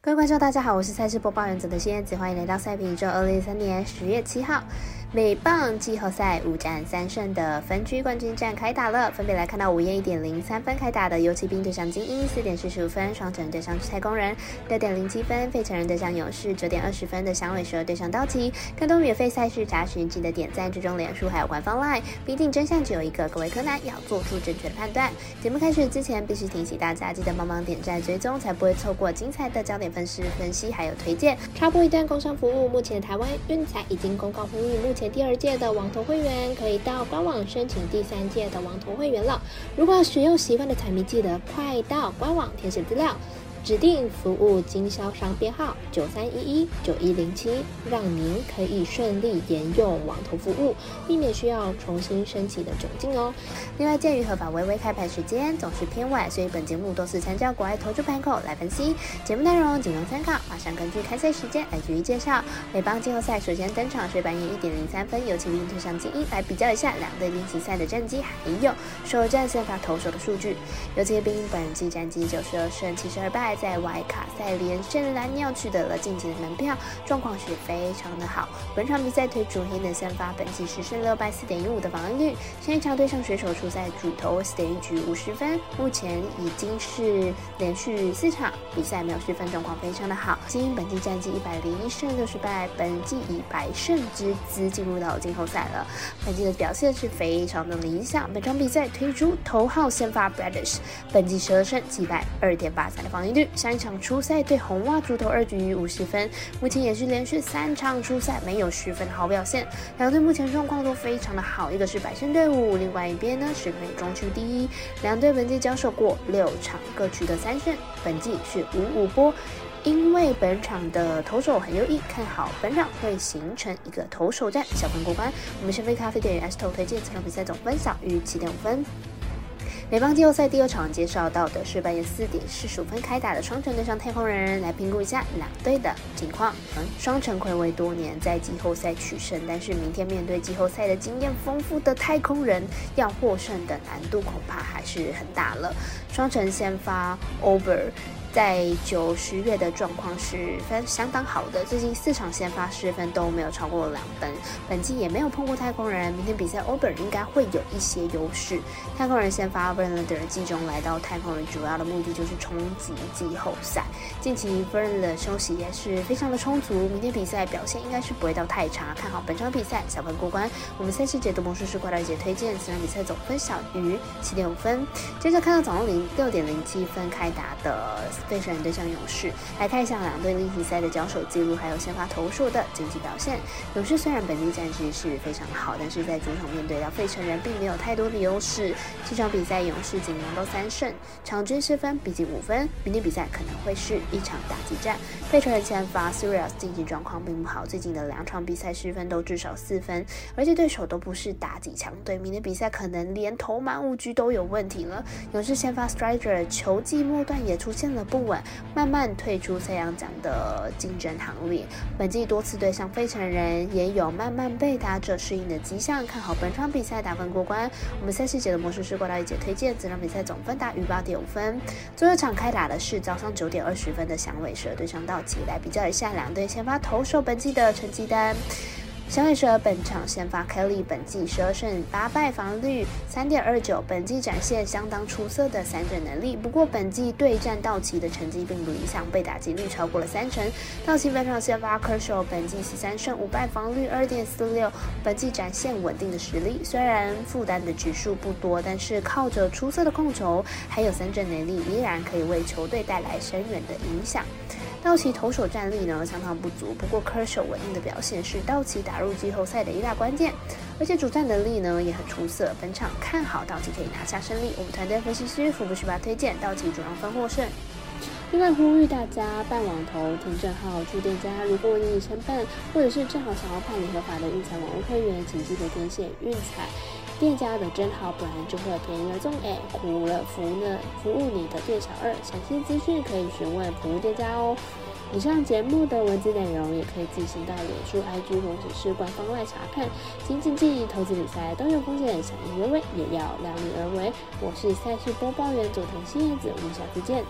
各位观众，大家好，我是赛事播报员子的仙子，欢迎来到赛评宇宙。二零一三年十月七号，美棒季后赛五战三胜的分区冠军战开打了。分别来看到午夜一点零三分开打的游骑兵对上精英，四点四十五分双城对上太空人，六点零七分费城人对上勇士，九点二十分的响尾蛇对上道奇。更多免费赛事查询，记得点赞、追踪脸书还有官方 LINE，必定真相只有一个。各位柯南要做出正确的判断。节目开始之前，必须提醒大家，记得帮忙点赞、追踪，才不会错过精彩的焦点分。析分析还有推荐，插播一段工商服务。目前台湾运彩已经公告呼吁，目前第二届的网投会员可以到官网申请第三届的网投会员了。如果使用习惯的彩迷，记得快到官网填写资料。指定服务经销商编号九三一一九一零七，让您可以顺利沿用网投服务，避免需要重新申请的窘境哦。另外，鉴于合法微微开盘时间总是偏晚，所以本节目多次参照国外投注盘口来分析。节目内容仅供参考，马上根据开赛时间来逐一介绍。美邦季后赛首先登场是半夜一点零三分，有请运特上精英来比较一下两队练习赛的战绩，还有首战先发投手的数据。有请兵本季战绩九十二胜七十二败。在外卡赛连胜蓝鸟取得了晋级的门票，状况是非常的好。本场比赛推出黑能先发，本季十胜六败四点一五的防御率。上一场对上水手出赛主投四点一局五十分，目前已经是连续四场比赛没有失分，状况非常的好。精英本季战绩一百零一胜六十败，本季以百胜之姿进入到季后赛了。本季的表现是非常的理想。本场比赛推出头号先发 Brothers，本季十二胜击败二点八三的防御率。上一场初赛对红袜主投二局五十分，目前也是连续三场初赛没有失分的好表现。两队目前状况都非常的好，一个是百胜队伍，另外一边呢是美中区第一。两队本季交手过六场，各取得三胜，本季是五五波。因为本场的投手很优异，看好本场会形成一个投手战，小分过关。我们先飞咖啡店与 S 头推荐这场比赛总分小于七点五分。美邦季后赛第二场介绍到的是半夜四点四十五分开打的双城对上太空人，来评估一下两队的情况。双城暌违多年在季后赛取胜，但是明天面对季后赛的经验丰富的太空人，要获胜的难度恐怕还是很大了。双城先发 Over。在九十月的状况是非常相当好的，最近四场先发失分都没有超过两分，本季也没有碰过太空人。明天比赛 o b e r 应该会有一些优势。太空人先发 Verlander 季中来到太空人，主要的目的就是冲击季后赛。近期 Verland 的休息也是非常的充足，明天比赛表现应该是不会到太差。看好本场比赛小分过关。我们赛事解读魔术师怪盗姐推荐，此场比赛总分小于七点五分。接着看到早上零六点零七分开打的。费城人对上勇士，来看一下两队例行赛的交手记录，还有先发投数的经济表现。勇士虽然本季战绩是非常好，但是在主场面对到费城人，并没有太多的优势。这场比赛勇士仅拿到三胜，场均失分逼近五分。明天比赛可能会是一场打击战。费城人先发 Sirius 竞技状况并不好，最近的两场比赛失分都至少四分，而且对手都不是打击强队。明天比赛可能连投满五局都有问题了。勇士先发 Strider 球季末段也出现了。不稳，慢慢退出赛扬奖的竞争行列。本季多次对上费城人，也有慢慢被打者适应的迹象。看好本场比赛打分过关。我们赛事节的魔术师过来一姐推荐，这场比赛总分大于八点五分。最后一场开打的是早上九点二十分的响尾蛇对上道奇，来比较一下两队先发投手本季的成绩单。响尾蛇本场先发 Kelly，本季十二胜八败，防率三点二九，本季展现相当出色的三振能力。不过本季对战道奇的成绩并不理想，被打击率超过了三成。道奇本场先发 Kershaw，本季十三胜五败，防率二点四六，本季展现稳定的实力。虽然负担的局数不多，但是靠着出色的控球还有三振能力，依然可以为球队带来深远的影响。道奇投手战力呢相当不足，不过科手稳定的表现是道奇打入季后赛的一大关键，而且主战能力呢也很出色。本场看好道奇可以拿下胜利。我们团队分析师福布斯巴推荐道奇主让分获胜。另外呼吁大家办网投听证号出店家，如果你已申办或者是正好想要办理合法的运彩网络会员，请记得填写运彩。店家的真好，不然就会便宜而中哎，苦了服呢，服务你的店小二，详细资讯可以询问服务店家哦。以上节目的文字内容也可以自行到脸书、IG 或者是官方外查看。经济记、投资理财都有风险，小心微微也要量力而为。我是赛事播报员佐藤新叶子，我们下次见。